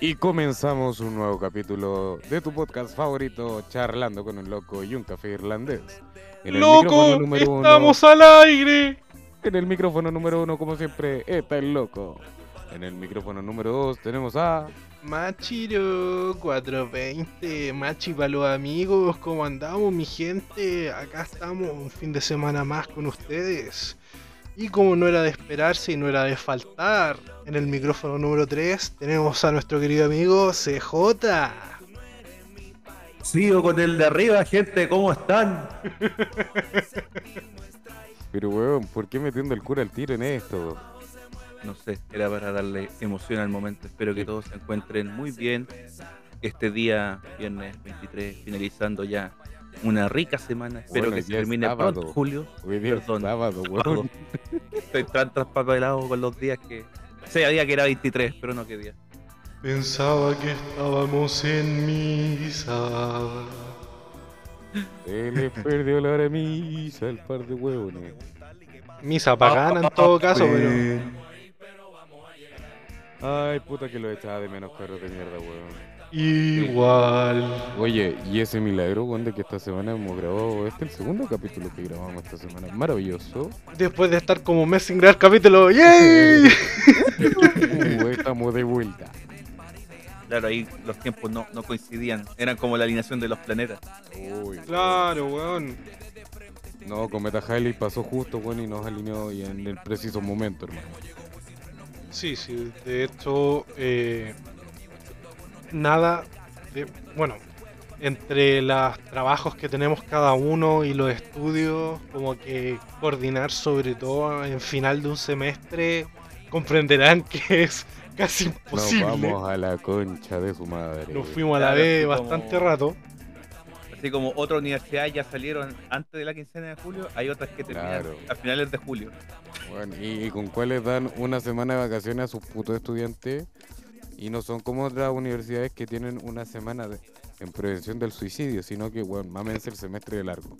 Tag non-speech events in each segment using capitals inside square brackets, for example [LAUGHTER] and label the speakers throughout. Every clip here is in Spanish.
Speaker 1: Y comenzamos un nuevo capítulo de tu podcast favorito, Charlando con un loco y un café irlandés. En el
Speaker 2: ¡Loco!
Speaker 1: micrófono número uno-
Speaker 2: ¡Estamos al aire!
Speaker 1: En el micrófono número uno, como siempre, está el loco. En el micrófono número dos tenemos a...
Speaker 2: Machiro 420, Machi para los amigos, ¿cómo andamos mi gente? Acá estamos un fin de semana más con ustedes. Y como no era de esperarse y no era de faltar, en el micrófono número 3 tenemos a nuestro querido amigo CJ.
Speaker 3: Sigo con el de arriba, gente, ¿cómo están? [LAUGHS]
Speaker 1: Pero weón, ¿por qué metiendo el cura al tiro en esto?
Speaker 3: No sé, era para darle emoción al momento. Espero que todos se encuentren muy bien. Este día, viernes 23, finalizando ya una rica semana. Espero
Speaker 1: Bueno,
Speaker 3: que se termine
Speaker 1: sábado.
Speaker 3: pronto, Julio.
Speaker 1: Hoy día es
Speaker 3: Perdón.
Speaker 1: sábado,
Speaker 3: Sábado.
Speaker 1: weón. [LAUGHS]
Speaker 3: Estoy tan traspapelado con los días que. Se había que era 23, pero no qué día.
Speaker 2: Pensaba que estábamos en misa.
Speaker 1: Se le perdió la hora de misa al par de huevones.
Speaker 2: Misa pagana en todo caso, pero...
Speaker 1: Ay, puta que lo echaba de menos, perro de mierda, weón.
Speaker 2: Igual.
Speaker 1: Oye, y ese milagro, weón, de que esta semana hemos grabado este, el segundo capítulo que grabamos esta semana. Maravilloso.
Speaker 2: Después de estar como un mes sin grabar capítulo, ¡yay! [LAUGHS]
Speaker 1: Uh, estamos de vuelta.
Speaker 3: Claro, ahí los tiempos no, no coincidían. Eran como la alineación de los planetas.
Speaker 1: Uy,
Speaker 2: Claro, weón.
Speaker 1: No, Cometa Halley pasó justo, weón, y nos alineó y en el preciso momento, hermano.
Speaker 2: Sí, sí, de hecho, eh, nada de. Bueno, entre los trabajos que tenemos cada uno y los estudios, como que coordinar, sobre todo en final de un semestre, comprenderán que es casi
Speaker 1: Nos
Speaker 2: imposible.
Speaker 1: vamos a la concha de su madre.
Speaker 2: Nos fuimos a la
Speaker 3: Claro,
Speaker 2: vez
Speaker 3: como-
Speaker 2: bastante rato.
Speaker 3: Así como otras universidades ya salieron antes de la quincena de julio, hay otras que terminan
Speaker 1: Claro.
Speaker 3: a finales de julio.
Speaker 1: Bueno, y, y con cuáles dan una semana de vacaciones a sus putos estudiantes y no son como otras universidades que tienen una semana de- en prevención del suicidio, sino que, bueno, mámense el semestre de largo.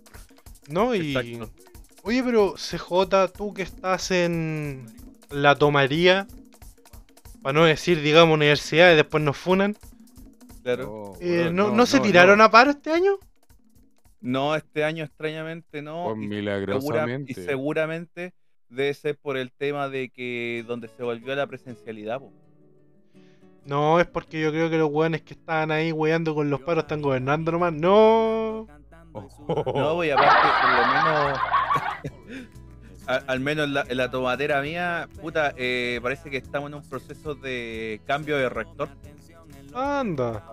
Speaker 2: ¿No? Y.
Speaker 3: Exacto.
Speaker 2: Oye, pero CJ, tú que estás en la tomaría, para no decir, digamos, universidad y después nos funan,
Speaker 3: Claro.
Speaker 2: eh,
Speaker 1: weón,
Speaker 2: ¿no, no, se tiraron a paro este año?
Speaker 3: No, este año extrañamente no.
Speaker 1: Pues
Speaker 3: y, segura-
Speaker 1: milagrosamente.
Speaker 3: y seguramente debe ser por el tema de que donde se volvió a la presencialidad. po.
Speaker 2: No, es porque yo creo que los weones que estaban ahí weando con los paros están gobernando nomás. No.
Speaker 3: No, voy aparte, por lo menos. [LAUGHS] al menos en la, en la tomatera mía, puta, eh, parece que estamos en un proceso de cambio de rector.
Speaker 2: Anda.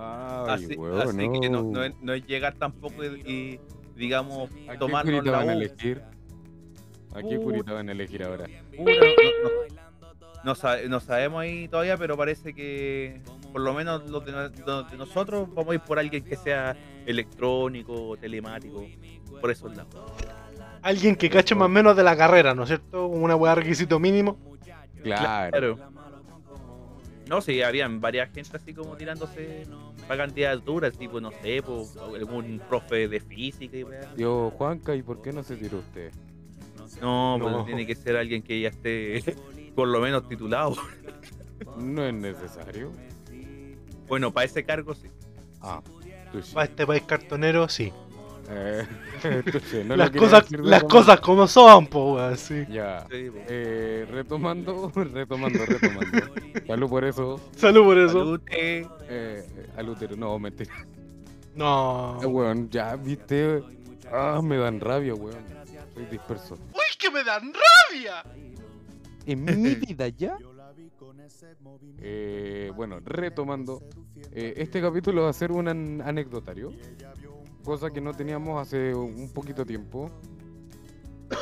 Speaker 1: Ay,
Speaker 3: así
Speaker 1: weón,
Speaker 3: así que no,
Speaker 1: no.
Speaker 3: es, no es llegar tampoco y, y, digamos,
Speaker 1: ¿A qué
Speaker 3: tomarnos
Speaker 1: curita
Speaker 3: la
Speaker 1: van a elegir? ¿A qué
Speaker 3: Puta.
Speaker 1: curita van a elegir ahora?
Speaker 3: No, no- no sa- no sabemos ahí todavía, pero parece que por lo menos los de, no- los de nosotros vamos a ir por alguien que sea electrónico, telemático, por esos lados.
Speaker 2: Alguien que cache más o menos de la carrera, ¿no es cierto? Una weá requisito mínimo.
Speaker 1: Claro.
Speaker 3: No, sí, habían varias gente así como tirándose para candidaturas, tipo, no sé, po, algún profe de física y weá.
Speaker 1: Yo, Juanca, ¿y por qué no se tiró usted?
Speaker 3: No, pues
Speaker 2: No.
Speaker 3: tiene que ser alguien que ya esté [LAUGHS] por lo menos titulado.
Speaker 1: No es necesario.
Speaker 3: Bueno, para ese cargo sí.
Speaker 1: Ah.
Speaker 2: Para este país cartonero, sí.
Speaker 1: Eh, [LAUGHS] no lo
Speaker 2: las cosas, las cosas como son, po, weón, sí.
Speaker 1: Ya.
Speaker 3: Sí.
Speaker 1: Eh, retomando, [LAUGHS] retomando, retomando. Salud por eso.
Speaker 2: Salud por eso.
Speaker 3: Salud, eh.
Speaker 1: Eh, al útero, no, mentira.
Speaker 2: No.
Speaker 1: Eh, weón, ya, viste. Ah, me dan rabia, weón. Soy disperso.
Speaker 2: ¡Uy, que me dan rabia!
Speaker 1: En mi [LAUGHS] vida ya. Eh, bueno, retomando. eh, este capítulo va a ser un an- anecdotario. Cosa que no teníamos hace un poquito tiempo.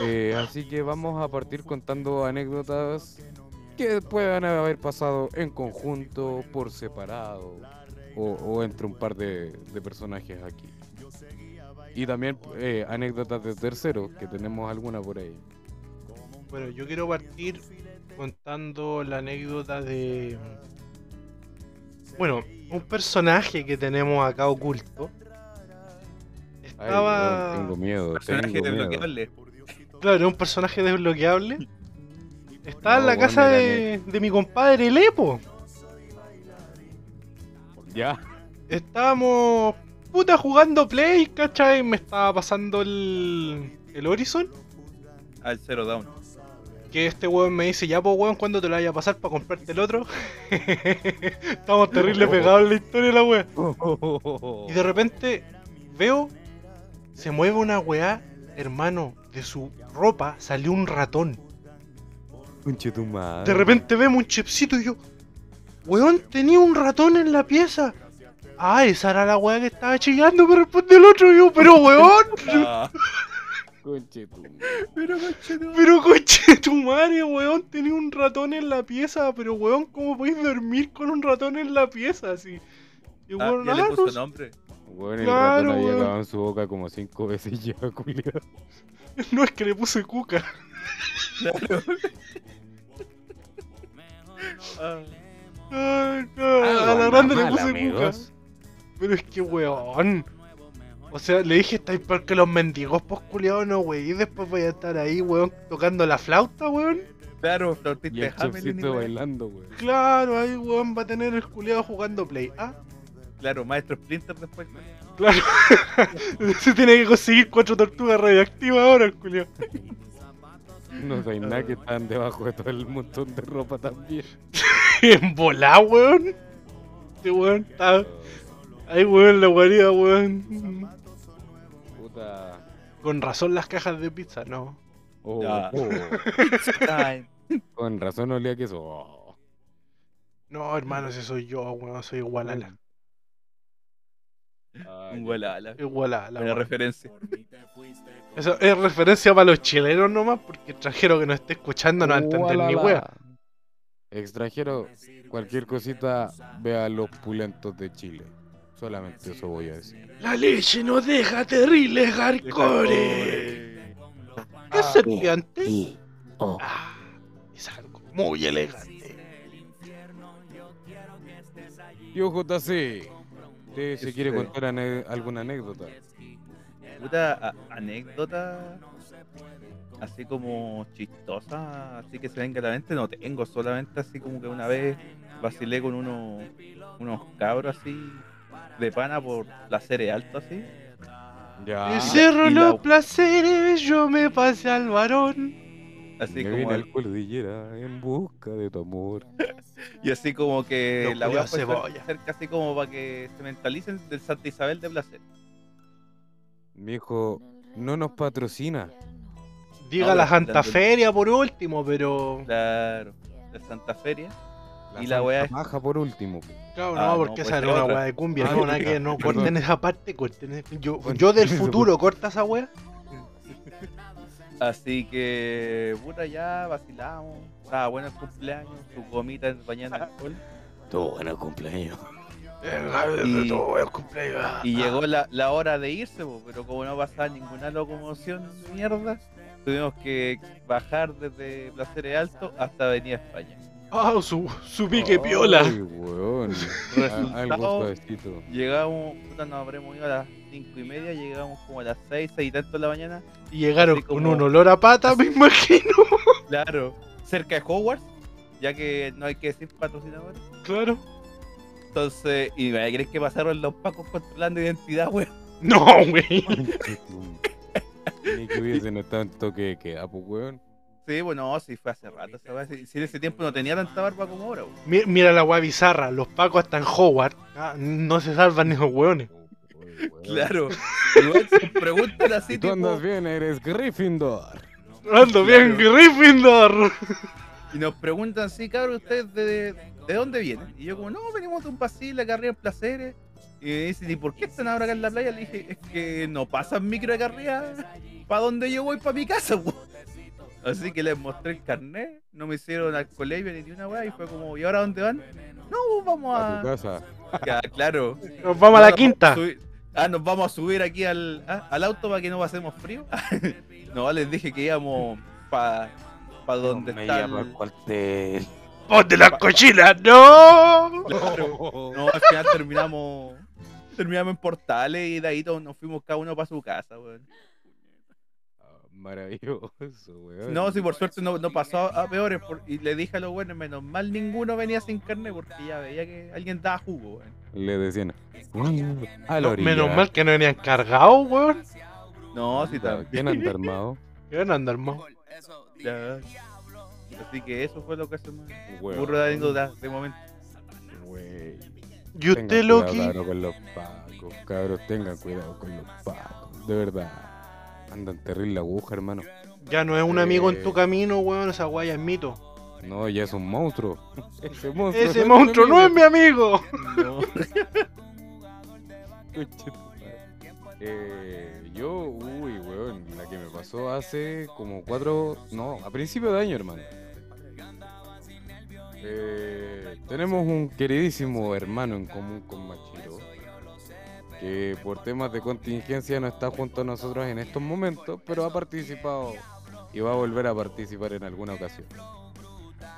Speaker 1: Eh, así que vamos a partir contando anécdotas que puedan haber pasado en conjunto, por separado, o, o entre un par de, de personajes aquí. Y también eh, anécdotas de terceros, que tenemos alguna por ahí.
Speaker 2: Bueno, yo quiero partir contando la anécdota de. Bueno, un personaje que tenemos acá oculto.
Speaker 1: Ay,
Speaker 2: Estaba.
Speaker 1: weón, tengo miedo,
Speaker 3: Personaje
Speaker 1: tengo miedo.
Speaker 3: desbloqueable.
Speaker 2: Claro, era un personaje desbloqueable. Estaba en la casa de, de mi compadre Lepo.
Speaker 1: Ya.
Speaker 2: Estábamos puta jugando Play, ¿cachai? Me estaba pasando el, el Horizon.
Speaker 3: Al Zero Down.
Speaker 2: Que este weón me dice, ya pues weón, ¿cuándo te lo vaya a pasar para comprarte el otro? [LAUGHS] Estamos terrible pegados en la historia de la wea. Y de repente veo, se mueve una weá, hermano, de su ropa salió un ratón.
Speaker 1: Conche tu madre.
Speaker 2: De repente vemos un chipsito y yo, weón, tenía un ratón en la pieza. Ah, esa era la weá que estaba chillando, me responde el otro y yo, pero weón, [LAUGHS] [LAUGHS]
Speaker 3: pero conchetumare.
Speaker 2: pero coche tu madre, weón, tenía un ratón en la pieza, pero weón, ¿cómo podéis dormir con un ratón en la pieza así? Y
Speaker 3: Ah,
Speaker 2: weón,
Speaker 3: ya le
Speaker 2: ah,
Speaker 3: puso
Speaker 2: no sé.
Speaker 3: nombre.
Speaker 1: Weón, el
Speaker 2: Claro,
Speaker 1: ratón había acabado en su boca como cinco veces ya, [LAUGHS] culiao. [LAUGHS]
Speaker 2: no es que le puse cuca.
Speaker 3: Claro. Ah,
Speaker 2: Ay, no, a la grande le puse cuca.
Speaker 1: amigos.
Speaker 2: Pero es que weón. O sea, le dije, estáis peor que los mendigos, pues culiao, no, wey. Y después voy a estar ahí, weón, tocando la flauta, weón.
Speaker 3: Claro, flautista de
Speaker 1: el
Speaker 3: Hamelin.
Speaker 1: bailando, weón.
Speaker 2: Claro, ahí, weón, va a tener el culiao jugando play. Ah,
Speaker 3: Claro, maestro Splinter después.
Speaker 2: claro. [LAUGHS] Se tiene que conseguir cuatro tortugas radioactivas ahora, el culiao.
Speaker 1: No hay nada que están debajo de todo el montón de ropa también. [LAUGHS]
Speaker 2: en volá, weón. Este weón está. Ahí, weón, la guarida, weón. Con razón las cajas de pizza, no.
Speaker 1: Oh, oh. [LAUGHS] Con razón olía que eso. Oh.
Speaker 2: No, hermano, ese soy yo, weón, soy igual a la.
Speaker 1: Ay,
Speaker 3: Un gualala.
Speaker 2: Igual a la.
Speaker 3: Buena
Speaker 2: weón.
Speaker 3: referencia.
Speaker 2: Eso es referencia para los chilenos nomás, porque extranjero que no esté escuchando no va a entender ni wea.
Speaker 1: Extranjero, cualquier cosita, vea los pulentos de Chile. Solamente eso voy a decir.
Speaker 2: La leche nos deja terrible hardcore. ¿Qué serpiente? Ah, es algo muy elegante.
Speaker 1: Yo, JC, ¿usted se quiere
Speaker 3: Este-
Speaker 1: contar ane- alguna anécdota?
Speaker 3: Puta anécdota así como chistosa, así que se venga a la mente, no tengo, solamente así como que una vez vacilé con unos, unos cabros así de pana por la serie alto así.
Speaker 1: Ya.
Speaker 2: Y cerro
Speaker 3: y la-
Speaker 2: los placeres, yo me pasé al varón.
Speaker 3: Así
Speaker 1: Me
Speaker 3: como
Speaker 1: al cordillera en busca de tu amor. [LAUGHS]
Speaker 3: y así como que la weá
Speaker 2: culiaos
Speaker 3: fue
Speaker 2: cebolla.
Speaker 3: cer- cerca así como para que se mentalicen del Santa Isabel de Placer.
Speaker 1: Mi hijo no nos patrocina.
Speaker 2: Diga
Speaker 3: No,
Speaker 2: la Santa Feria por último, pero.
Speaker 3: Claro, de Santa Feria.
Speaker 1: La
Speaker 3: Y la weá es-
Speaker 1: Maja por último.
Speaker 2: Claro,
Speaker 3: Ah,
Speaker 2: no, porque
Speaker 3: pues
Speaker 2: esa
Speaker 3: es
Speaker 2: era una
Speaker 3: otra.
Speaker 2: weá de cumbia.
Speaker 1: Ah,
Speaker 2: no, nada que no, [LAUGHS] corten esa parte, corten esa- Yo, yo del [LAUGHS] futuro, corta esa weá.
Speaker 3: Así que, puta, ya vacilamos. Estaba bueno el cumpleaños, su gomita bañada en alcohol.
Speaker 1: Todo bueno cumpleaños.
Speaker 3: Y- llegó la, la hora de irse, po, pero como no pasaba ninguna locomoción mierda, tuvimos que bajar desde Placeres Alto hasta Avenida España.
Speaker 2: Ah, su, su pique piola.
Speaker 1: Ay, weón.
Speaker 3: Resultado-. Llegamos, puta, nos habremos ido a las cinco y media, llegamos como a las seis, seis y tanto de la mañana.
Speaker 2: Y llegaron
Speaker 3: Así
Speaker 2: con
Speaker 3: como-
Speaker 2: un olor a pata, me imagino. [LAUGHS]
Speaker 3: Claro, cerca de Hogwarts, ya que no hay que decir patrocinadores.
Speaker 2: Claro.
Speaker 3: Entonces, y me crees que pasaron los pacos controlando identidad, weón.
Speaker 2: No, güey. [LAUGHS]
Speaker 1: Ni que hubiesen estado en toque de queda, pues, weón.
Speaker 3: Sí, bueno, sí, fue hace rato. Si, si en ese tiempo no tenía tanta barba como ahora,
Speaker 2: Mira la weá bizarra. Los pacos están en Howard. Ah, no se salvan ni los weones.
Speaker 3: Claro. Igual se preguntan así,
Speaker 1: Si tú
Speaker 3: tipo,
Speaker 1: andas bien, eres Gryffindor.
Speaker 2: Ando bien, Gryffindor.
Speaker 3: y nos preguntan así, cabrón, ¿ustedes de, de dónde vienen? Y yo como, no, venimos de un pasillo, acá arriba en Placeres. Y me dicen, ¿y por qué están ahora acá en la playa? Le dije, es que no pasan micro acá arriba para donde yo voy, para mi casa, weón. Así que les mostré el carnet, no me hicieron alcoholemia ni una weá, y fue como, ¿y ahora dónde van? No, vamos
Speaker 1: A
Speaker 3: a...
Speaker 1: tu casa. [LAUGHS]
Speaker 3: Ya, claro.
Speaker 2: Nos vamos a
Speaker 3: No,
Speaker 2: la quinta.
Speaker 3: Ah, nos vamos a subir aquí al, ah, al auto para que no pasemos frío. [LAUGHS] no, les dije que íbamos para pa donde
Speaker 1: me
Speaker 3: está el-
Speaker 1: al cuartel.
Speaker 2: ¡Ponte las cochinas! ¡No!
Speaker 3: Claro. No, al final terminamos terminamos en portales y de ahí todos nos fuimos cada uno para su casa, weón.
Speaker 1: Maravilloso, weón.
Speaker 3: No, si por suerte no, no pasó a peores. por- y le dije a los buenos, menos mal ninguno venía sin carne porque ya veía que alguien daba jugo, weón.
Speaker 1: Le decían. "Mm, A la
Speaker 2: No,
Speaker 1: orilla.
Speaker 2: menos mal que no venían cargados, weón.
Speaker 3: No, sí,
Speaker 1: Puta,
Speaker 3: también. [LAUGHS]
Speaker 1: ¿Quién anda armado?
Speaker 3: Ya. Así que eso fue lo que se me
Speaker 1: Weón.
Speaker 3: ocurrió de anécdota de momento.
Speaker 1: Wey.
Speaker 2: Y
Speaker 1: Tengan
Speaker 2: usted,
Speaker 1: cuidado,
Speaker 2: Loki.
Speaker 1: cabros, con los pacos, cabros, tengan cuidado con los pacos, de verdad. Andan terrible aguja, hermano.
Speaker 2: Ya no es un amigo en
Speaker 1: Eh.
Speaker 2: tu camino, weón. Esa guaya es mito.
Speaker 1: No, ya es un monstruo. [LAUGHS] Ese monstruo,
Speaker 2: Ese
Speaker 1: no es
Speaker 2: monstruo no es mi amigo.
Speaker 3: No. [LAUGHS]
Speaker 1: Eh, yo, uy, weón, la que me pasó hace como cuatro, no, a principio de año, hermano. Eh, tenemos un queridísimo hermano en común con Machiro, que por temas de contingencia no está junto a nosotros en estos momentos, pero ha participado y va a volver a participar en alguna ocasión.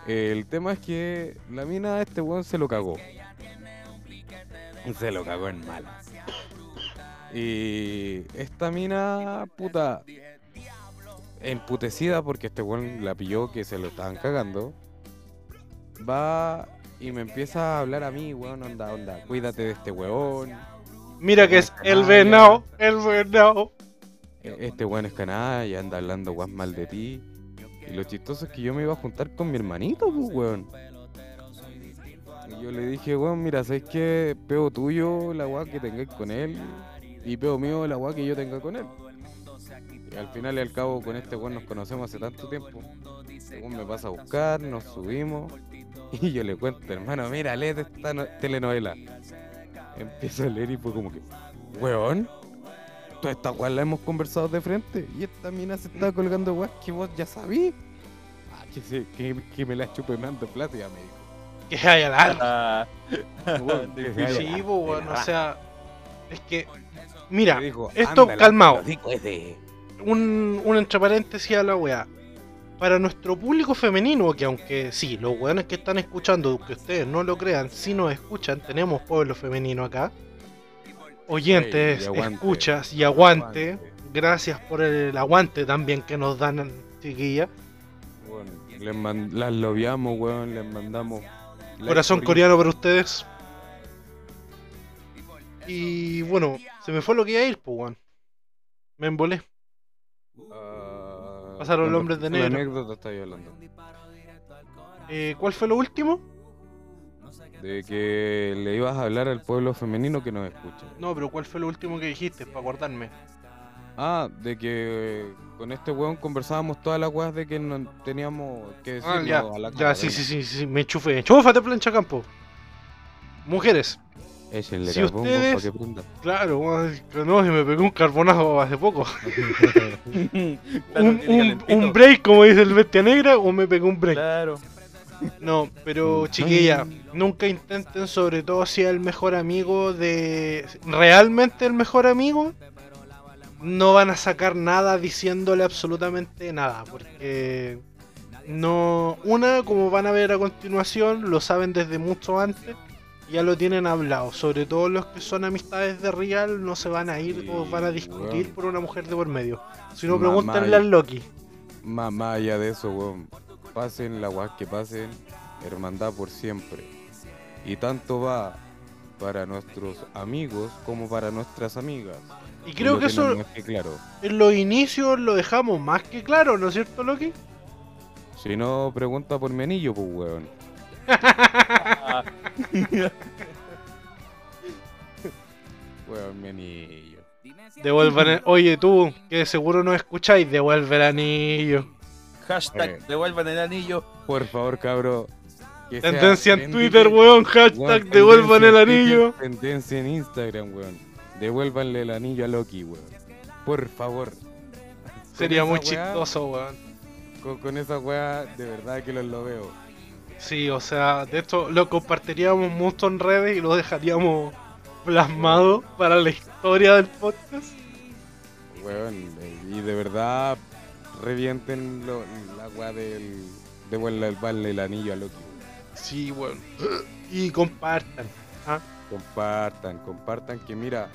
Speaker 1: El tema es que la mina a este weón se lo cagó. Se lo cagó en mal. Y esta mina, puta, emputecida porque este weón la pilló que se lo estaban cagando, va y me empieza a hablar a mí, weón, onda, onda, cuídate de este weón.
Speaker 2: Mira que es el venado. El venado.
Speaker 1: e- Este weón es canalla, anda hablando weón mal de ti. Y lo chistoso es que yo me iba a juntar con mi hermanito, pues, weón. Y yo le dije, weón, mira, ¿sabes qué? Peo tuyo, la weá que tengáis con él. Y peo mío, la weá que yo tenga con él. Y al final y al cabo, con este weón nos conocemos hace tanto tiempo. Este weón me pasa a buscar, nos subimos. [LAUGHS] Y yo le cuento, hermano, mira, lee esta no- telenovela. Empiezo a leer y fue como que, weón, toda esta weá la hemos conversado de frente. Y esta mina se está colgando weá que vos ya sabí. Ah, que, se- que, que me la chupe mando plata, ya me dijo.
Speaker 2: Que haya larga.
Speaker 3: Ah, [LAUGHS]
Speaker 2: Sí, weón. O sea, es que. Mira,
Speaker 1: dijo,
Speaker 2: esto,
Speaker 1: "Ándale,
Speaker 2: calmado.
Speaker 1: hocico ese".
Speaker 2: un, un entre paréntesis a la weá. Para nuestro público femenino, que aunque sí, los weones que están escuchando, que ustedes no lo crean, si nos escuchan, tenemos pueblo femenino acá. Oyentes,
Speaker 1: Ey, y aguante.
Speaker 2: escuchas y aguante. Gracias por el aguante también que nos dan, chiquilla.
Speaker 1: Weón, les man- las lobiamos, weón, les mandamos.
Speaker 2: Corazón coreano para ustedes. Y bueno, se me fue lo que iba a ir, pues, weón. Me embolé. Pasaron los hombres de
Speaker 1: la
Speaker 2: negro.
Speaker 1: anécdota estoy hablando.
Speaker 2: Eh, ¿Cuál fue lo último?
Speaker 1: De que le ibas a hablar al pueblo femenino que nos escucha.
Speaker 2: No, pero ¿cuál fue lo último que dijiste? Para acordarme.
Speaker 1: Ah, de que con este weón conversábamos todas las weas de que no teníamos que decir
Speaker 2: Ah, ya,
Speaker 1: a la
Speaker 2: ya, sí, sí, sí, sí, me enchufé. Enchúfate, plancha campo. Mujeres,
Speaker 1: Échenle
Speaker 2: Si
Speaker 1: carbón,
Speaker 2: ustedes-
Speaker 1: pa' que prenda.
Speaker 2: claro, no, se me pegó un carbonazo hace poco. [LAUGHS]
Speaker 3: claro, [LAUGHS]
Speaker 2: un, break, como dice el bestia negra, o me pegó un break.
Speaker 3: Claro.
Speaker 2: No, pero
Speaker 1: Mm.
Speaker 2: chiquilla, nunca intenten, sobre todo si es el mejor amigo de. realmente el mejor amigo, no van a sacar nada diciéndole absolutamente nada, porque no. Una, como van a ver a continuación, lo saben desde mucho antes, ya lo tienen hablado. Sobre todo los que son amistades de Real, no se van a ir o van a discutir
Speaker 1: weón.
Speaker 2: por una mujer de por medio. Si no, pregúntenle al Loki.
Speaker 1: Más, más allá de eso, weón. Pasen la weas que pasen, hermandad por siempre. Y tanto va para nuestros amigos como para nuestras amigas.
Speaker 2: Y creo que eso
Speaker 1: que claro.
Speaker 2: en los inicios lo dejamos más que claro, ¿no es cierto, Loki?
Speaker 1: Si no, pregunta por mi anillo, pues, weón. [LAUGHS] Weón, mi anillo.
Speaker 2: Devuelvan el... Oye, tú, que seguro no escucháis, devuelve el anillo.
Speaker 3: hashtag devuelvan el anillo.
Speaker 1: Por favor, cabro.
Speaker 2: Tendencia en Twitter, weón, hashtag
Speaker 1: weón,
Speaker 2: devuelvan
Speaker 1: tendencia
Speaker 2: el anillo.
Speaker 1: Tendencia en Instagram, weón. Devuélvanle el anillo a Loki, weón. Por favor.
Speaker 2: Sería muy
Speaker 1: weá-
Speaker 2: chistoso, weón.
Speaker 1: Con, con esa weá, de verdad que los lo veo.
Speaker 2: Sí, o sea, de esto lo compartiríamos mucho en redes y lo dejaríamos plasmado para la historia del podcast.
Speaker 1: Eh, y de verdad revienten lo- la weá del. Devuélvanle el anillo a Loki.
Speaker 2: Sí, weón. Y compartan.
Speaker 1: Compartan, compartan que mira,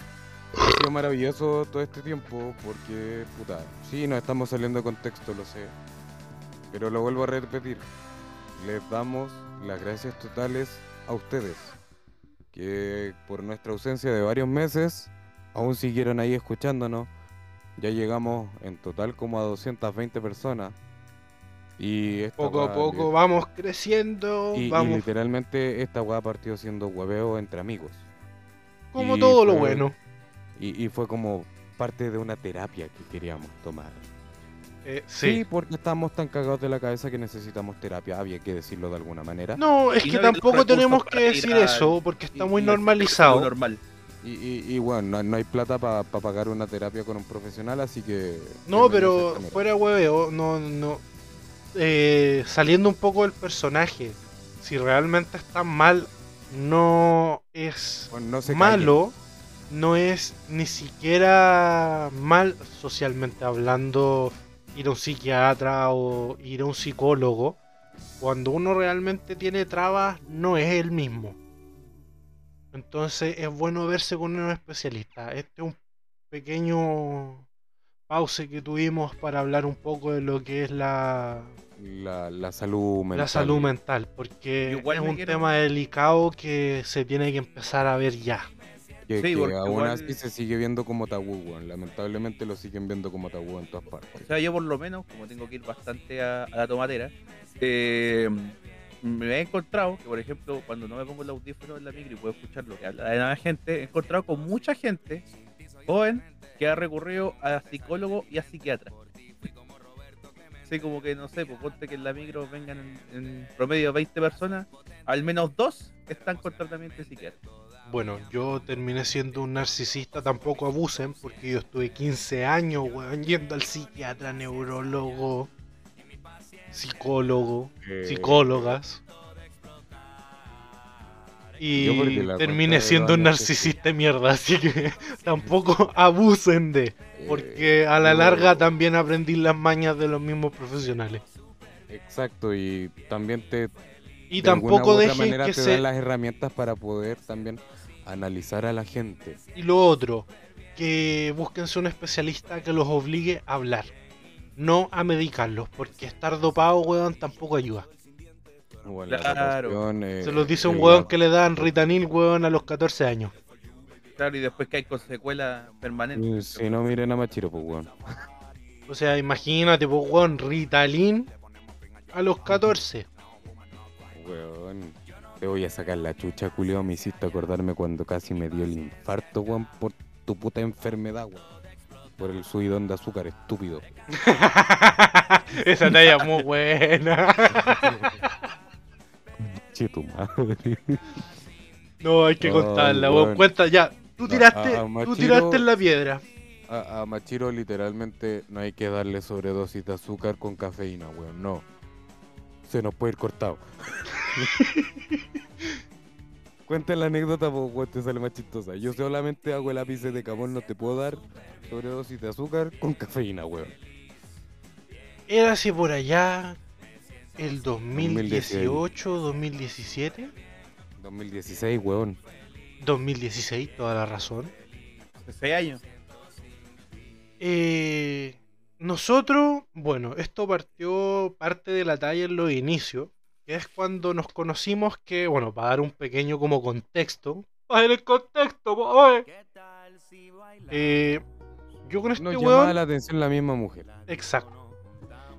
Speaker 1: Ha sido maravilloso todo este tiempo porque, puta, sí, nos estamos saliendo de contexto, lo sé. Pero lo vuelvo a repetir. Les damos las gracias totales a ustedes. Que por nuestra ausencia de varios meses, aún siguieron ahí escuchándonos. Ya llegamos en total como a 220 personas. Y
Speaker 2: Poco a poco vamos creciendo,
Speaker 1: y, y
Speaker 2: vamos
Speaker 1: literalmente esta weá partió siendo hueveo entre amigos.
Speaker 2: como
Speaker 1: y
Speaker 2: todo lo bueno.
Speaker 1: Y, y fue como parte de una terapia que queríamos tomar.
Speaker 2: Eh,
Speaker 1: Sí,
Speaker 2: sí.
Speaker 1: porque estamos tan cagados de la cabeza que necesitamos terapia, había que decirlo de alguna manera.
Speaker 2: No, es
Speaker 3: Y
Speaker 2: que
Speaker 3: no
Speaker 2: tampoco tenemos que
Speaker 3: ir
Speaker 2: decir
Speaker 3: a-
Speaker 2: eso porque está
Speaker 3: Y-
Speaker 2: muy
Speaker 3: y
Speaker 2: normalizado.
Speaker 3: normal.
Speaker 1: Y, y- y bueno, no, no hay plata para pagar una terapia con un profesional, así que...
Speaker 2: No, pero fuera hueveo, no, no. eh, saliendo un poco del personaje, si realmente está mal, no es
Speaker 1: Bueno, no se
Speaker 2: malo, no es ni siquiera mal socialmente hablando ir a un psiquiatra o ir a un psicólogo. Cuando uno realmente tiene trabas, no es el mismo. Entonces es bueno verse con un especialista. Este es un pequeño pause que tuvimos para hablar un poco de lo que es la.
Speaker 1: La, la salud mental.
Speaker 2: la salud mental, porque
Speaker 3: Igual
Speaker 2: es un
Speaker 3: quiero-
Speaker 2: tema delicado que se tiene que empezar a ver ya.
Speaker 1: Que,
Speaker 3: Sí,
Speaker 1: que
Speaker 3: porque
Speaker 1: aún
Speaker 3: igual-
Speaker 1: así se sigue viendo como tabú. Lamentablemente lo siguen viendo como tabú en todas partes.
Speaker 3: O sea, yo por lo menos, como tengo que ir bastante a, a la tomatera, eh, me he encontrado que, por ejemplo, cuando no me pongo el audífono en la micro y puedo escuchar lo que habla la gente, he encontrado con mucha gente joven que ha recurrido a psicólogo y a psiquiatra. Sí, como que no sé, pues ponte que en la micro vengan en, en promedio 20 personas, al menos dos están con tratamiento de psiquiatra.
Speaker 2: Bueno, yo terminé siendo un narcisista, tampoco abusen, porque yo estuve 15 años, weón, yendo al psiquiatra, neurólogo, psicólogo,
Speaker 1: Eh,
Speaker 2: psicólogas. Y terminé siendo un narcisista de mierda, [LAUGHS] así que tampoco abusen de,
Speaker 1: eh,
Speaker 2: porque a la larga también aprendí las mañas de los mismos profesionales.
Speaker 1: Exacto, y también te
Speaker 2: Y
Speaker 1: de
Speaker 2: tampoco dejen
Speaker 1: manera
Speaker 2: que
Speaker 1: te
Speaker 2: se...
Speaker 1: dan las herramientas para poder también analizar a la gente.
Speaker 2: Y lo otro, que búsquense un especialista que los obligue a hablar, no a medicarlos, porque estar dopado, weón, tampoco ayuda.
Speaker 1: O en la
Speaker 3: Claro.
Speaker 1: eh,
Speaker 2: Se los dice un
Speaker 1: el-
Speaker 2: weón que le dan Ritanil, weón, a los 14 años.
Speaker 3: Claro, y después que hay con secuela permanente.
Speaker 1: eh, Si no miren a Machiro, pues weón.
Speaker 2: O sea, imagínate, pues, weón, Ritalin a los 14.
Speaker 1: Weón, te voy a sacar la chucha, culio. Me hiciste acordarme cuando casi me dio el infarto, weón, por tu puta enfermedad, weón. Por el subidón de azúcar, estúpido. [LAUGHS]
Speaker 2: Esa talla es muy buena. [LAUGHS]
Speaker 1: Che, tu madre.
Speaker 2: No, hay que contarla, weón.
Speaker 1: weón.
Speaker 2: Cuenta ya. Tú tiraste,
Speaker 1: a
Speaker 2: tú
Speaker 1: Machiro-
Speaker 2: tiraste en la piedra.
Speaker 1: A, a Machiro literalmente no hay que darle sobredosis de azúcar con cafeína, weón. No. Se nos puede ir cortado. [LAUGHS] Cuenta la anécdota, pues, weón, te sale más chistosa. Yo solamente hago el ápice de cabón, no te puedo dar sobredosis de azúcar con cafeína, weón.
Speaker 2: Era así por allá el 2018, 2017,
Speaker 1: 2016, weón.
Speaker 2: 2016, toda la razón.
Speaker 3: Hace seis años.
Speaker 2: Eh, nosotros, bueno, esto partió parte de la talla en los inicios, que es cuando nos conocimos que, bueno, para dar un pequeño como contexto, para el contexto, po, oe. Eh, yo con este
Speaker 1: Nos
Speaker 2: weón,
Speaker 1: llamaba la atención la misma mujer.
Speaker 2: exacto.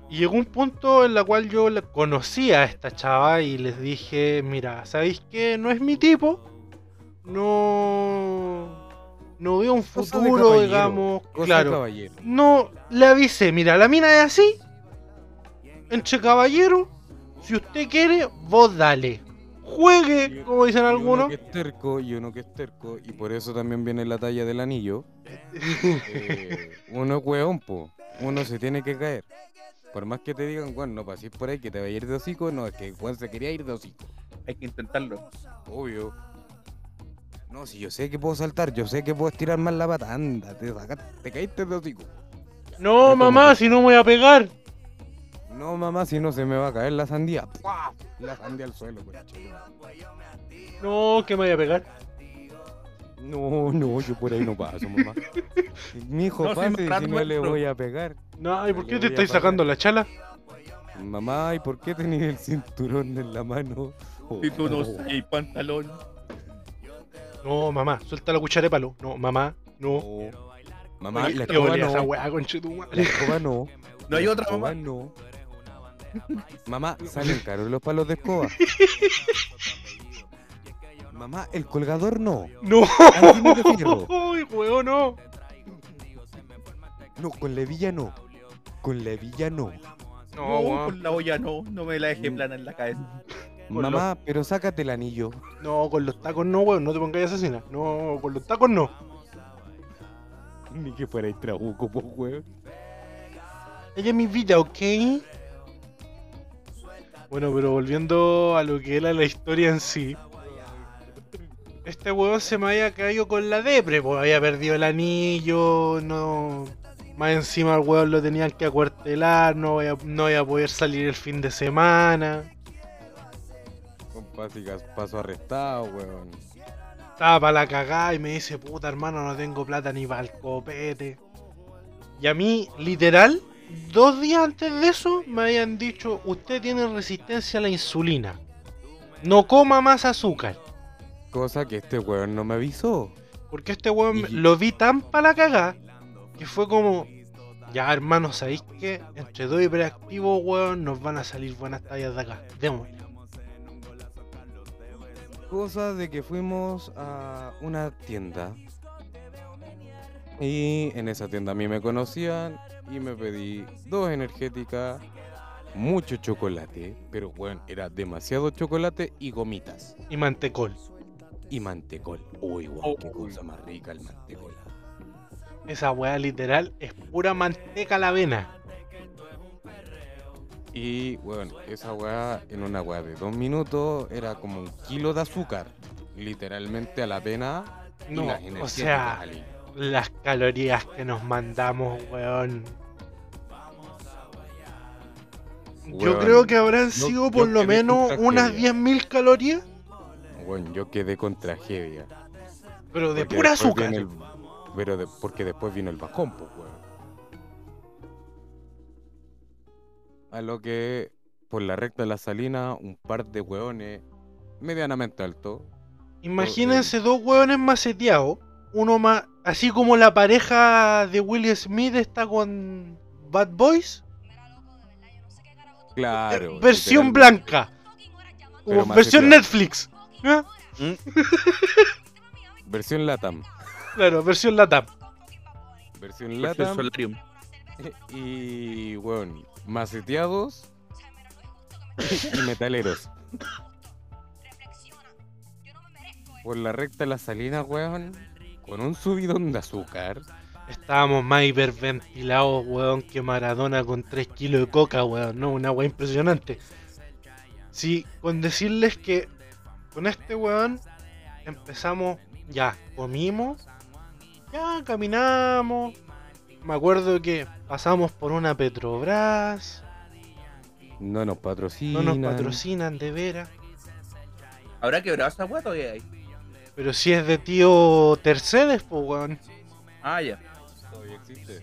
Speaker 2: Y llegó un punto en la cual yo conocí a esta chava y les dije, mira, ¿sabéis qué? No es mi tipo. No... No veo un
Speaker 1: Cosa de
Speaker 2: futuro,
Speaker 1: caballero,
Speaker 2: digamos.
Speaker 1: Cosa de
Speaker 2: claro.
Speaker 1: caballero.
Speaker 2: No le avisé, mira, la mina es así. Entre caballeros, si usted quiere, vos dale. Juegue, como dicen
Speaker 1: Y uno
Speaker 2: algunos.
Speaker 1: que es terco y uno que es terco, y por eso también viene la talla del anillo. [LAUGHS] eh, uno es weón, po. Uno se tiene que caer. Por más que te digan, Juan, no pases por ahí que te va a ir de hocico, no, es que Juan se quería ir de hocico.
Speaker 3: Hay que intentarlo.
Speaker 1: Obvio. No, si yo sé que puedo saltar, yo sé que puedo estirar más la pata, anda, te, caíste de hocico.
Speaker 2: No, mamá, si no me voy a pegar.
Speaker 1: No, mamá, si no se me va a caer la sandía. ¡Pua! La sandía al suelo, pues, chico.
Speaker 2: No, que me voy a pegar.
Speaker 1: No, no, yo por ahí no paso, mamá. [LAUGHS] Mi hijo
Speaker 3: No,
Speaker 1: pase y si no le voy a pegar.
Speaker 2: No, ¿y por qué te estáis sacando la chala?
Speaker 1: Mamá, ¿y por qué tenés el cinturón en la mano?
Speaker 3: Si tú no
Speaker 1: Oh.
Speaker 3: usas pantalón.
Speaker 2: No, mamá, suelta la cuchara de palo. No, mamá, no.
Speaker 1: Mamá,
Speaker 2: Oye,
Speaker 1: la
Speaker 2: ¿qué
Speaker 1: escoba
Speaker 2: olía esa
Speaker 1: no.
Speaker 2: weá?
Speaker 1: La escoba no.
Speaker 3: No hay
Speaker 1: La
Speaker 3: otra mamá.
Speaker 1: no. Mamá, salen caros los palos de escoba. Mamá, el colgador no.
Speaker 2: No. [LAUGHS] Uy, weón, no.
Speaker 1: No, con la hebilla no. Con la hebilla no.
Speaker 2: No,
Speaker 3: No, con la olla no. No me la dejé plana en la cabeza.
Speaker 2: Con
Speaker 1: Mamá, pero sácate el anillo.
Speaker 2: No, con los tacos no, weón. No te pongáis asesina. No, con los tacos no.
Speaker 1: Ni que fuera trabuco, po, weón.
Speaker 2: Ella es mi vida, ¿ok? Bueno, pero volviendo a lo que era la historia en sí. Este weón se me había caído con la depre, pues había perdido el anillo, no... Más encima el weón lo tenían que acuartelar, no voy a, no voy a poder salir el fin de semana.
Speaker 1: Básicas paso arrestado, weón.
Speaker 2: Estaba para la cagada y me dice, puta hermano, no tengo plata ni para el copete. Y a mí, literal, dos días antes de eso me habían dicho, usted tiene resistencia a la insulina. No coma más azúcar.
Speaker 1: Cosa que este weón no me avisó.
Speaker 2: Porque este weón
Speaker 1: Y-
Speaker 2: lo vi tan para la cagada que fue como, ya hermano, ¿sabéis qué? Entre dos hiperactivos, weón, nos van a salir buenas tallas de acá. Démosle.
Speaker 1: Cosa de que fuimos a una tienda. Y en esa tienda a mí me conocían y me pedí dos energéticas, mucho chocolate, pero bueno, era demasiado chocolate y gomitas.
Speaker 2: Y mantecol.
Speaker 1: Y mantecol. Uy, guau, qué cosa más rica el mantecol.
Speaker 2: Esa weá literal es pura manteca a la avena.
Speaker 1: Y bueno, esa weá en una weá de dos minutos era como un kilo de azúcar. Literalmente a la pena.
Speaker 2: No,
Speaker 1: las
Speaker 2: o sea, las calorías que nos mandamos, weón. Yo
Speaker 1: Weón,
Speaker 2: creo que habrán
Speaker 1: yo-
Speaker 2: sido
Speaker 1: yo
Speaker 2: por lo menos unas
Speaker 1: tragedia.
Speaker 2: 10.000 calorías,
Speaker 1: Bueno, yo quedé con tragedia.
Speaker 2: pero de
Speaker 1: Porque
Speaker 2: pura azúcar.
Speaker 1: el- pero de- porque después vino el bajón, pues, weón. A lo que por la recta de la salina, un par de hueones medianamente altos.
Speaker 2: Imagínense dos hueones maceteados, uno más, así como la pareja de Will Smith está con Bad Boys,
Speaker 1: Claro.
Speaker 2: eh, [LAUGHS] versión blanca,
Speaker 1: Pero
Speaker 2: versión
Speaker 1: maceteado.
Speaker 2: Netflix. ¿eh?
Speaker 1: Versión Latam.
Speaker 2: Claro, versión Latam.
Speaker 1: Versión
Speaker 3: Versión
Speaker 1: Latam.
Speaker 3: Solarium. [LAUGHS]
Speaker 1: Y, weón, maceteados y metaleros. Por la recta de la salina, weón, con un subidón de azúcar.
Speaker 2: Estábamos más hiperventilados, weón, que Maradona con 3 kilos de coca, weón. No, una weá impresionante. Sí, con decirles que con este weón empezamos, ya, comimos, ya caminamos. Me acuerdo que pasamos por una Petrobras,
Speaker 1: No nos
Speaker 2: no
Speaker 1: patrocinan.
Speaker 2: nos patrocinan de veras.
Speaker 3: ¿Habrá quebrado esa weá todavía hay?
Speaker 2: Pero si es de tío Tercedes, pues weón.
Speaker 3: Ah, ya.
Speaker 1: Todavía existe.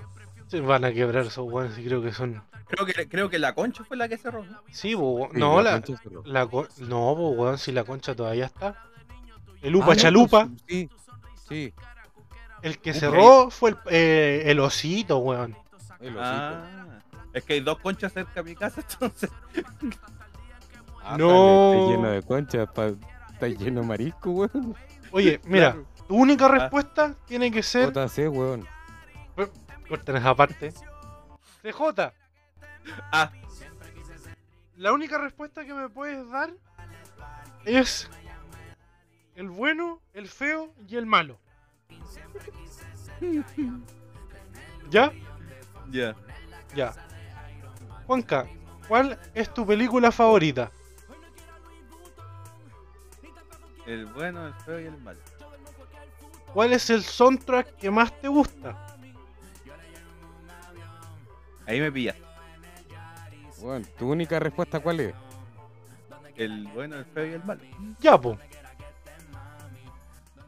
Speaker 2: Se van a quebrar esos weones y creo que son.
Speaker 3: Creo que, creo que la concha fue la que cerró. ¿no?
Speaker 2: Sí, po, weón.
Speaker 1: Sí,
Speaker 2: no, la,
Speaker 1: concha cerró.
Speaker 2: La co- no, pues weón, si la concha todavía está. El
Speaker 1: Ah,
Speaker 2: Upa
Speaker 1: no,
Speaker 2: Chalupa,
Speaker 1: pues, Sí, sí.
Speaker 2: El que cerró fue el, eh, el osito, weón.
Speaker 1: El osito.
Speaker 3: Ah, es que hay dos conchas cerca de mi casa, [LAUGHS] entonces.
Speaker 1: Ah,
Speaker 2: No.
Speaker 1: Está lleno de conchas, pa- está lleno de marisco, weón.
Speaker 2: Oye, mira,
Speaker 1: Claro.
Speaker 2: tu única respuesta tiene que ser.
Speaker 1: JC, weón.
Speaker 2: Corten esa parte. CJ,
Speaker 3: Ah,
Speaker 2: la única respuesta que me puedes dar es. El bueno, el feo y el malo. [LAUGHS] ¿Ya?
Speaker 3: ya.
Speaker 2: Ya. Juanca, ¿cuál es tu película favorita?
Speaker 3: El bueno, el feo y el malo.
Speaker 2: ¿Cuál es el soundtrack que más te gusta?
Speaker 3: Ahí me pillas.
Speaker 1: Weón, ¿tu única respuesta cuál es?
Speaker 3: El bueno, el feo y el malo.
Speaker 2: Ya, po.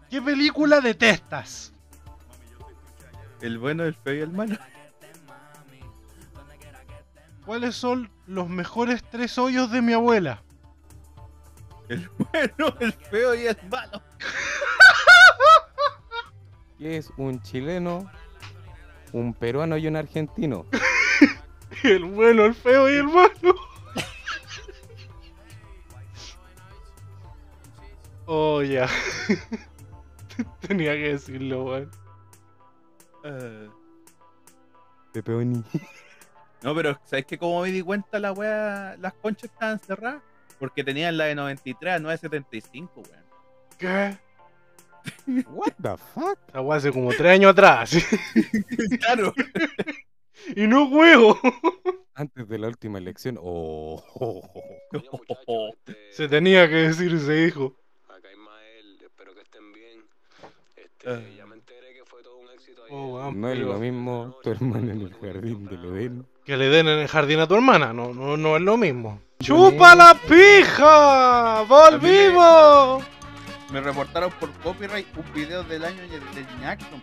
Speaker 2: ¿Qué película detestas?
Speaker 3: El bueno, el feo y el malo.
Speaker 2: ¿Cuáles son los mejores tres hoyos de mi abuela?
Speaker 3: El bueno, el feo y el malo.
Speaker 1: ¿Qué es un chileno, un peruano y un argentino? [LAUGHS]
Speaker 2: El bueno, el feo y el malo. [LAUGHS] Oh, ya. [LAUGHS] Tenía que decirlo, weón.
Speaker 3: Eh,
Speaker 1: Pepeoni. [LAUGHS]
Speaker 3: no, pero ¿sabes qué? Como me di cuenta la wea, las conchas estaban cerradas? Porque tenían la de 93 a 975, weón.
Speaker 2: ¿Qué? [LAUGHS]
Speaker 1: What the fuck?
Speaker 2: Esta weá hace como tres años atrás.
Speaker 3: claro.
Speaker 2: y no juego.
Speaker 1: Antes de la última elección. Oh.
Speaker 2: Se tenía que decir, se dijo.
Speaker 4: acá Ismael, espero que estén bien. Este,
Speaker 3: Ah.
Speaker 4: ya me enteré que fue todo un éxito ayer.
Speaker 2: Oh, weón,
Speaker 1: No es lo mismo tu hermano en el jardín del Edén.
Speaker 2: Que le den en el jardín a tu hermana, no, no, no es lo mismo. ¡Chupa la pija! ¡Volvimos!
Speaker 3: Me reportaron por copyright un video del año de, de Jackson.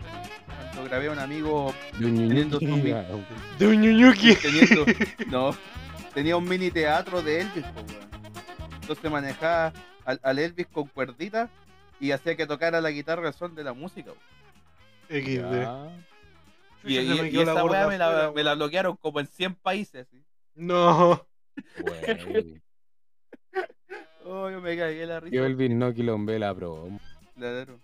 Speaker 3: Cuando grabé a un amigo
Speaker 1: De un
Speaker 3: Teniendo
Speaker 1: ñuñuqui.
Speaker 3: zombie.
Speaker 2: De un ñuñuki. [LAUGHS]
Speaker 3: teniendo. no. Tenía un mini teatro de Elvis, weón. Entonces manejaba al, al Elvis con cuerdita y hacía que tocara la guitarra el son de la música.
Speaker 2: XD.
Speaker 3: Y, esa weá me la, me la bloquearon como en 100 países.
Speaker 2: No. [LAUGHS]
Speaker 3: Oh, yo me cagué la
Speaker 1: Yo
Speaker 3: risa.
Speaker 1: Elvin no quilombé la pro.
Speaker 3: Claro.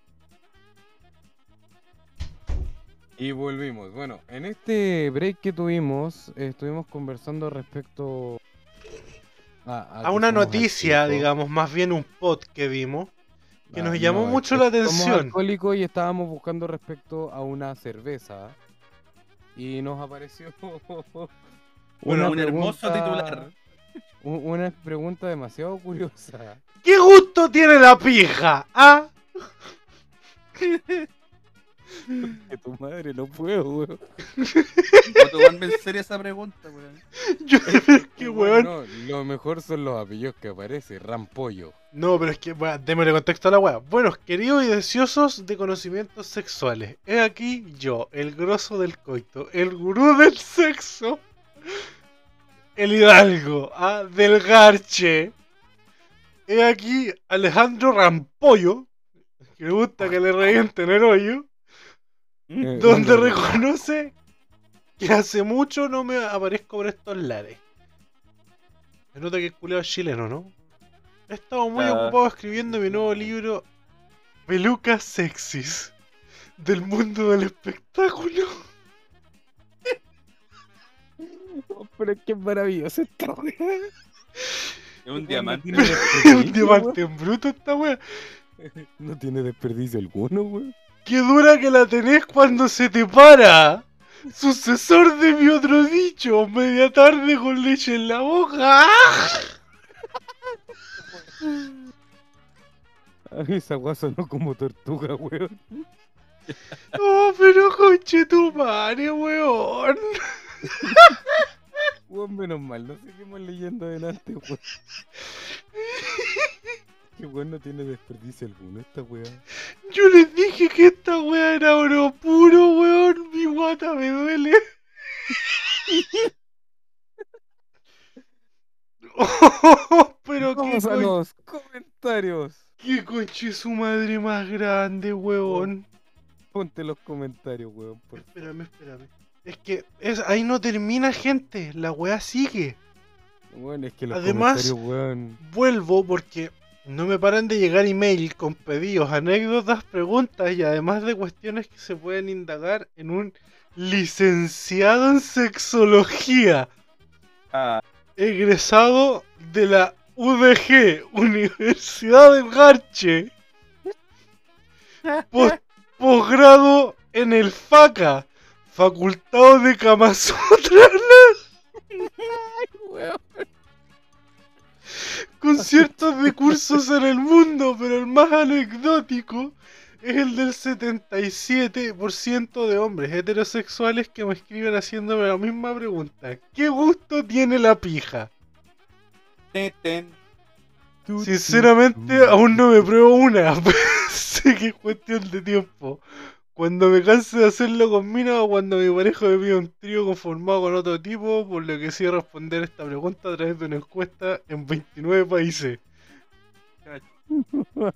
Speaker 1: Y volvimos. Bueno, en este break que tuvimos, eh, estuvimos conversando respecto a,
Speaker 2: A una noticia, digamos, más bien un pod que vimos. Que
Speaker 1: Ah,
Speaker 2: nos llamó
Speaker 1: es
Speaker 2: mucho la atención.
Speaker 1: alcohólicos y estábamos buscando respecto a una cerveza. Y nos apareció [LAUGHS]
Speaker 3: Bueno, un hermoso
Speaker 1: pregunta-
Speaker 3: titular. [LAUGHS]
Speaker 1: u- Una pregunta demasiado curiosa.
Speaker 2: ¿Qué gusto tiene la pija? ¿Ah? [LAUGHS] [LAUGHS]
Speaker 1: Que tu madre no puedo, weón.
Speaker 3: No tomarme en serio esa pregunta, weón. [LAUGHS]
Speaker 2: Yo, qué weón.
Speaker 1: No, lo mejor son los apellidos que aparece. Rampollo.
Speaker 2: No, pero es que, bueno, démosle contexto a la weá. Buenos, queridos y deseosos de conocimientos sexuales. He aquí yo, el grosso del coito, el gurú del sexo, el hidalgo, ah, del garche. He aquí Alejandro Rampollo, que le gusta que le revienten el hoyo,
Speaker 1: Eh, [LAUGHS]
Speaker 2: donde reconoce que hace mucho no me aparezco por estos lares. Se nota que el culiao es chileno, ¿no? He estado muy
Speaker 3: Ah.
Speaker 2: ocupado escribiendo mi nuevo libro Pelucas Sexys del mundo del espectáculo.
Speaker 1: Oh, Pero es que es maravilloso esta weá.
Speaker 3: Es un diamante. [LAUGHS]
Speaker 1: Tiene
Speaker 2: un diamante en bruto esta wea. [LAUGHS]
Speaker 1: No tiene desperdicio alguno, weón.
Speaker 2: Qué dura que la tenés cuando se te para. Sucesor de mi otro dicho, media tarde con leche en la boca. [LAUGHS]
Speaker 1: Esa weá sonó como tortuga, weón.
Speaker 2: Oh, pero conche tu madre, weón. [LAUGHS]
Speaker 1: Weón, menos mal, no seguimos leyendo adelante, weón. [LAUGHS] Que weón no tiene desperdicio alguno esta weá.
Speaker 2: Yo les dije que esta wea era oro puro, weón. Mi guata me duele. Oh, [LAUGHS] pero qué,
Speaker 1: Vamos a los comentarios.
Speaker 2: qué conche su madre más grande, weón.
Speaker 1: Ponte los comentarios, weón. Por...
Speaker 2: Espérame, espérame. Es que es, ahí no termina, gente. La wea sigue.
Speaker 1: Weón, es que los
Speaker 2: Además-
Speaker 1: comentarios, weón.
Speaker 2: Vuelvo porque no me paran de llegar email con pedidos, anécdotas, preguntas y además de cuestiones que se pueden indagar en un licenciado en sexología.
Speaker 3: Ah,
Speaker 2: egresado de la UDG, Universidad del Garche. [LAUGHS] Pos- Posgrado en el FACA, Facultad de Kamasutra. Con ciertos de cursos en el mundo, pero el más anecdótico es el del 77% de hombres heterosexuales que me escriben haciéndome la misma pregunta. ¿Qué gusto tiene la pija? Sinceramente, aún no me pruebo una. [LAUGHS] sé que es cuestión de tiempo. Cuando me canse de hacerlo con mina o cuando mi pareja me pida un trío conformado con otro tipo, por lo que sí responder esta pregunta a través de una encuesta en 29 países.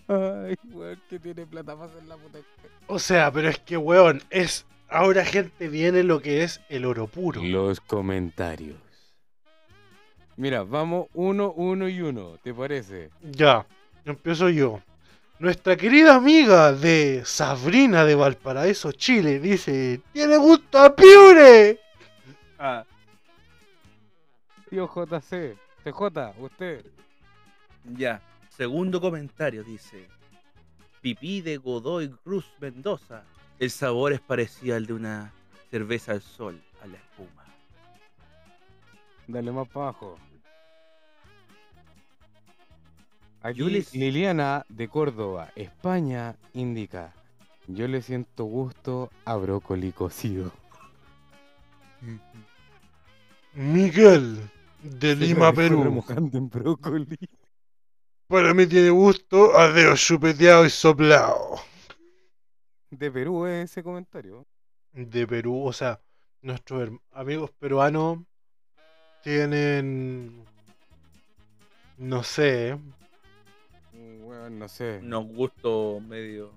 Speaker 1: Ay, weón, que tiene plata para hacer la puta.
Speaker 2: O sea, pero es que, weón, es. Ahora, gente, viene lo que es el oro puro.
Speaker 1: Los comentarios. Mira, vamos uno, uno y uno, ¿te parece?
Speaker 2: Ya, empiezo yo. Nuestra querida amiga de Sabrina de Valparaíso, Chile, dice: ¡Tiene gusto a piure!
Speaker 3: Ah,
Speaker 1: Tío JC, TJ, usted.
Speaker 3: ya. Segundo comentario dice: Pipí de Godoy Cruz Mendoza. El sabor es parecido al de una cerveza al sol, a la espuma.
Speaker 1: Dale más para abajo. Aquí Liliana de Córdoba, España, indica. Yo le siento gusto a brócoli cocido. [LAUGHS]
Speaker 2: Miguel de
Speaker 1: Se
Speaker 2: Lima, Perú.
Speaker 1: en brócoli.
Speaker 2: Para mí tiene gusto a dedo chupeteado y soplado.
Speaker 1: De Perú es ese comentario.
Speaker 2: De Perú, o sea, nuestros amigos peruanos tienen. No sé,
Speaker 1: no sé.
Speaker 3: Unos gustos medio.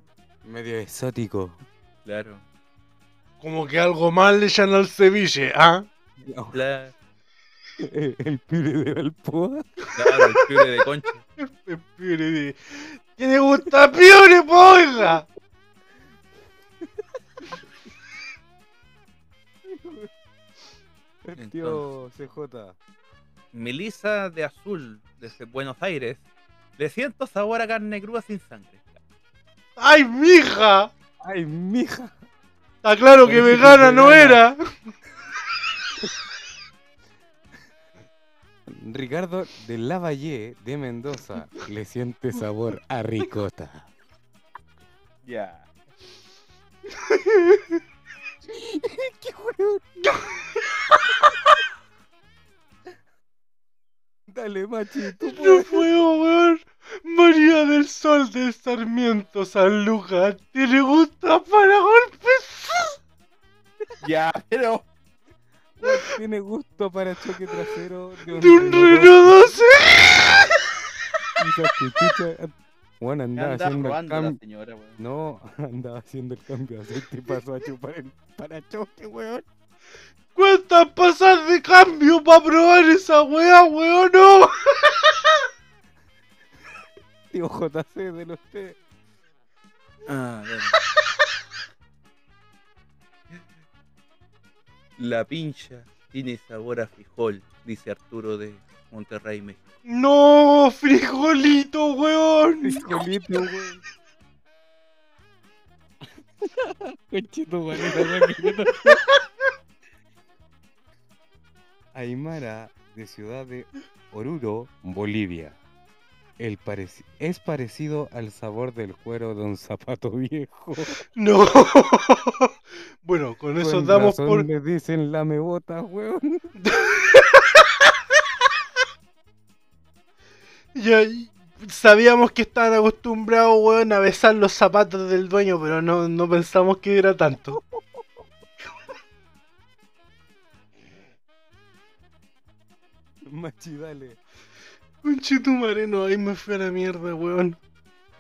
Speaker 1: Medio exótico.
Speaker 3: Claro.
Speaker 2: como que algo mal le echan al ceviche, ¿ah?
Speaker 3: Claro,
Speaker 1: El pibe de Balpoa.
Speaker 3: claro, [LAUGHS] el pibre de concha.
Speaker 2: Piure de- Tiene gusto a poiga.
Speaker 1: El tío CJ.
Speaker 3: Melissa de Azul, desde Buenos Aires. Le siento sabor a carne cruda sin sangre.
Speaker 2: ¡Ay, mija!
Speaker 1: Ay, mija.
Speaker 2: Está claro que vegana no era.
Speaker 1: Ricardo de Lavalle de Mendoza le siente sabor a ricota.
Speaker 3: Ya. [LAUGHS]
Speaker 1: ¡Qué weón! [LAUGHS] Dale, machi, tú
Speaker 2: No
Speaker 1: puedes.
Speaker 2: puedo, weón. María del Sol del Sarmiento San Lucas tiene gusto para golpes.
Speaker 3: Ya, pero.
Speaker 1: Tiene gusto para choque trasero de un,
Speaker 2: De un
Speaker 1: Renault
Speaker 2: Renault 12.
Speaker 1: Quizás que chucha, Juan andaba
Speaker 3: Anda
Speaker 1: haciendo el
Speaker 3: robando la
Speaker 1: cambio.
Speaker 3: señora, weón.
Speaker 1: No, [LAUGHS] andaba haciendo el cambio de aceite y pasó a chupar el parachoque, weón.
Speaker 2: ¿Cuántas pasas de cambio para probar esa weá, weón? No.
Speaker 1: Tío JC de los T.
Speaker 3: Ah, bueno. La pincha tiene sabor a frijol, dice Arturo de Monterrey, México.
Speaker 2: No, frijolito, weón. [LAUGHS]
Speaker 1: Frijolito, weón. [LAUGHS] Conchito, weón, Aymara, de ciudad de Oruro, Bolivia. El es parecido al sabor del cuero de un zapato [LAUGHS] viejo.
Speaker 2: No. [LAUGHS] Bueno, con eso
Speaker 1: Con
Speaker 2: damos
Speaker 1: razón
Speaker 2: por.
Speaker 1: le dicen lame botas, weón. [LAUGHS]
Speaker 2: Ya sabíamos que estaban acostumbrados, weón, a besar los zapatos del dueño, pero no, no pensamos que era tanto.
Speaker 1: Machi, dale.
Speaker 2: Conchetumare, no, ahí me fui a la mierda, weón.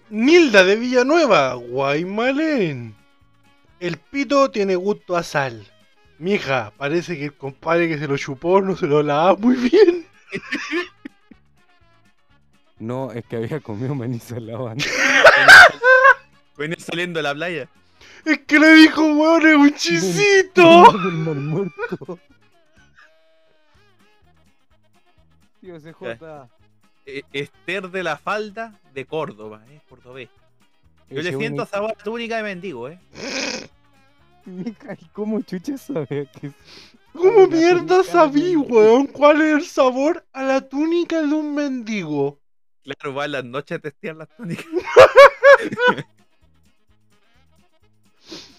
Speaker 2: Nilda de Villanueva, Guaymalén. El pito tiene gusto a sal. Mija, parece que el compadre que se lo chupó no se lo lava muy bien. [LAUGHS]
Speaker 1: No, es que había comido maní salado antes. [LAUGHS]
Speaker 3: Venía saliendo de la playa.
Speaker 2: Es que le dijo, weón, es un chisito. [LAUGHS]
Speaker 1: Tío CJ.
Speaker 3: Eh, Esther de la Falda de Córdoba, eh, cordobés. Yo le siento
Speaker 1: único-
Speaker 3: sabor a túnica de mendigo, eh. [LAUGHS]
Speaker 1: Mija, ¿y ¿cómo chucha sabía que
Speaker 2: ¿Cómo mierda sabí, weón, cuál es el sabor a la túnica de un mendigo?
Speaker 3: Claro, va en las noches a testear las túnicas. [LAUGHS]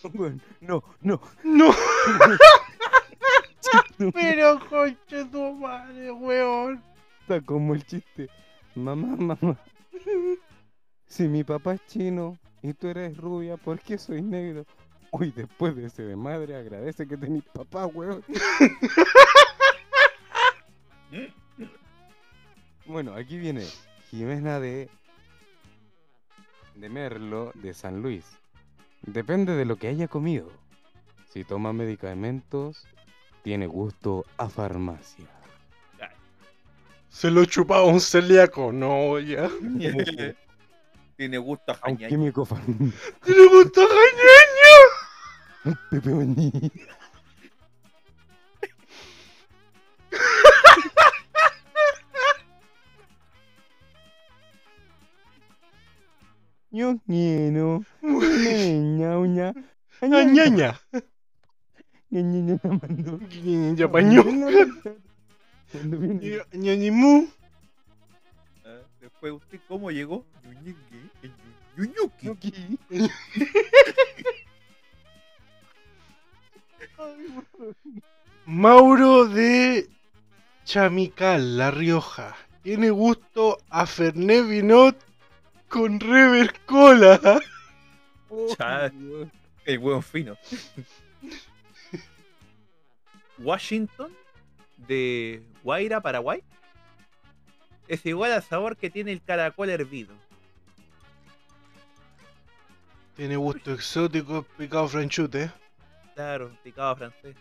Speaker 3: [LAUGHS]
Speaker 1: Bueno, no, no.
Speaker 2: No, pero conche tu madre, weón.
Speaker 1: Como el chiste. Mamá, [LAUGHS] mamá. Si mi papá es chino, Y tú eres rubia, ¿por qué soy negro? Uy, después de ese de madre, agradece que tenés papá, weón. Bueno, aquí viene Jimena de, de Merlo, de San Luis. Depende de lo que haya comido. Si toma medicamentos, tiene gusto a farmacia.
Speaker 2: Se lo chupaba un celíaco. No, ya.
Speaker 3: Tiene gusto a
Speaker 1: A un químico.
Speaker 2: Tiene gusto a jañeño.
Speaker 1: Pepe. Yo quiero.
Speaker 2: Ñañaña
Speaker 1: la mandó.
Speaker 2: Ya pañó. Ñañimú.
Speaker 3: Ah, Después, ¿usted cómo llegó? Ñuñuki.
Speaker 1: Ñuki. [LAUGHS]
Speaker 2: Mauro de Chamical, La Rioja. Tiene gusto a Fernet Vinot con Rever Cola. [LAUGHS]
Speaker 3: Cha- El huevo fino. [LAUGHS] Washington de Guaira, Paraguay. Es igual al sabor que tiene el caracol hervido.
Speaker 2: Tiene gusto exótico picado franchute.
Speaker 3: Claro, picado francés.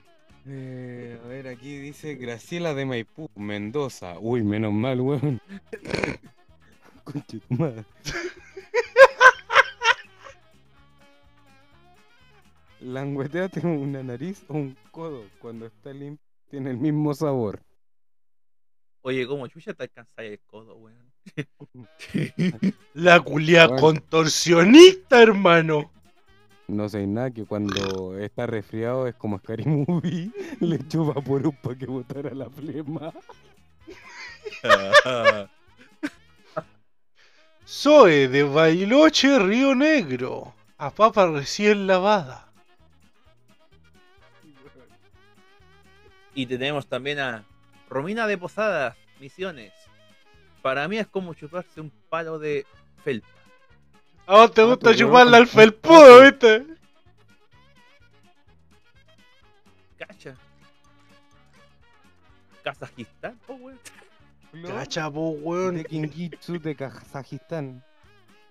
Speaker 1: Eh, a ver, aquí dice Graciela de Maipú, Mendoza. Uy, menos mal, weón. [LAUGHS] Madre. Langueteate una nariz o un codo. Cuando está limpio, tiene el mismo sabor.
Speaker 3: Oye, ¿cómo chucha te alcanzáis el codo, weón? [LAUGHS]
Speaker 2: La culia
Speaker 1: Bueno.
Speaker 2: contorsionista, hermano.
Speaker 1: No sé nada que cuando está resfriado es como Scary Movie. [LAUGHS] Le chupa por un pa' que botara la flema. [LAUGHS]
Speaker 2: Zoe de Bailoche, Río Negro. A papa recién lavada.
Speaker 3: y tenemos también a Romina de Posadas, Misiones. Para mí es como chuparse un palo de felpa.
Speaker 2: ¿A vos te
Speaker 1: Ah,
Speaker 2: gusta
Speaker 1: weón.
Speaker 2: al felpudo, viste?
Speaker 3: Cacha. Kazajistán, po, weón.
Speaker 2: Cacha, po, weón.
Speaker 1: de Kinjitsu de Kazajistán.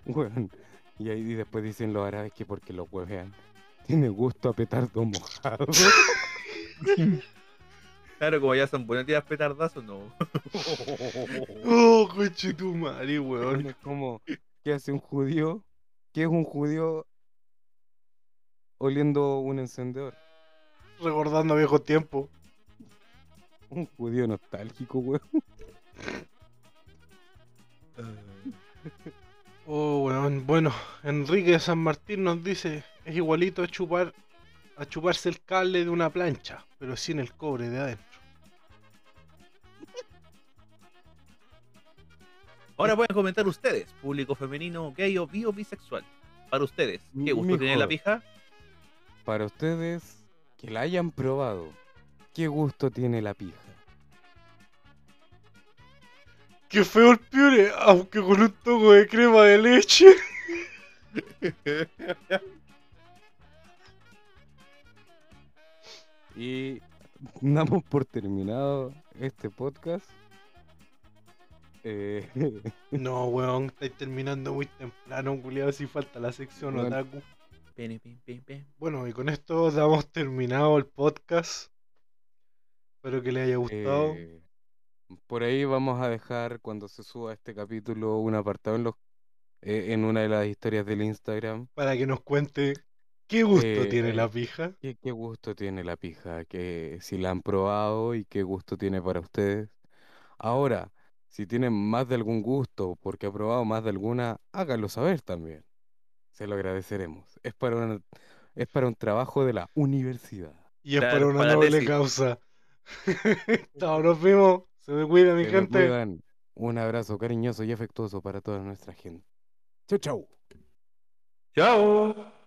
Speaker 1: Weón. Y ahí después dicen los árabes que porque los huevean. Tiene gusto a petardo mojado. [LAUGHS]
Speaker 3: Claro, como ya son buenos días petardazos, no. [LAUGHS]
Speaker 2: Oh, coche tu madre, weón.
Speaker 1: es como, ¿qué hace un judío? ¿Qué es un judío oliendo un encendedor?
Speaker 2: Recordando viejos tiempos.
Speaker 1: Un judío nostálgico, weón. [LAUGHS]
Speaker 2: Oh, weón. Bueno, Enrique de San Martín nos dice: es igualito a chupar a chuparse el cable de una plancha, pero sin el cobre de adentro.
Speaker 3: Ahora pueden comentar ustedes, público femenino, gay o bi o bisexual. Para ustedes, ¿qué gusto tiene la pija?
Speaker 1: Para ustedes que la hayan probado, ¿qué gusto tiene la pija?
Speaker 2: Qué feo el piure, aunque con un toco de crema de leche. [LAUGHS]
Speaker 1: Y damos por terminado este podcast. Eh, [LAUGHS]
Speaker 2: No, weón, estáis terminando muy temprano, culiado, si falta la sección
Speaker 1: Weón.
Speaker 2: otaku.
Speaker 3: Pene.
Speaker 2: Bueno, y con esto damos terminado el podcast. Espero que les haya gustado.
Speaker 1: eh, por ahí vamos a dejar cuando se suba este capítulo un apartado en los eh, en una de las historias del Instagram.
Speaker 2: Para que nos cuente qué gusto
Speaker 1: eh,
Speaker 2: tiene la pija.
Speaker 1: ¿Qué, qué gusto tiene la pija? Que si la han probado y qué gusto tiene para ustedes. Ahora, si tienen más de algún gusto porque ha probado más de alguna, háganlo saber también. Se lo agradeceremos. Es para una- es para un trabajo de la universidad.
Speaker 2: Y es
Speaker 3: Claro,
Speaker 2: para una
Speaker 3: para
Speaker 2: noble causa. [LAUGHS] Chao, nos vimos. Se me cuida, mi
Speaker 1: me
Speaker 2: gente.
Speaker 1: cuidan. Un abrazo cariñoso y afectuoso para toda nuestra gente. Chau, chau.
Speaker 3: Chao.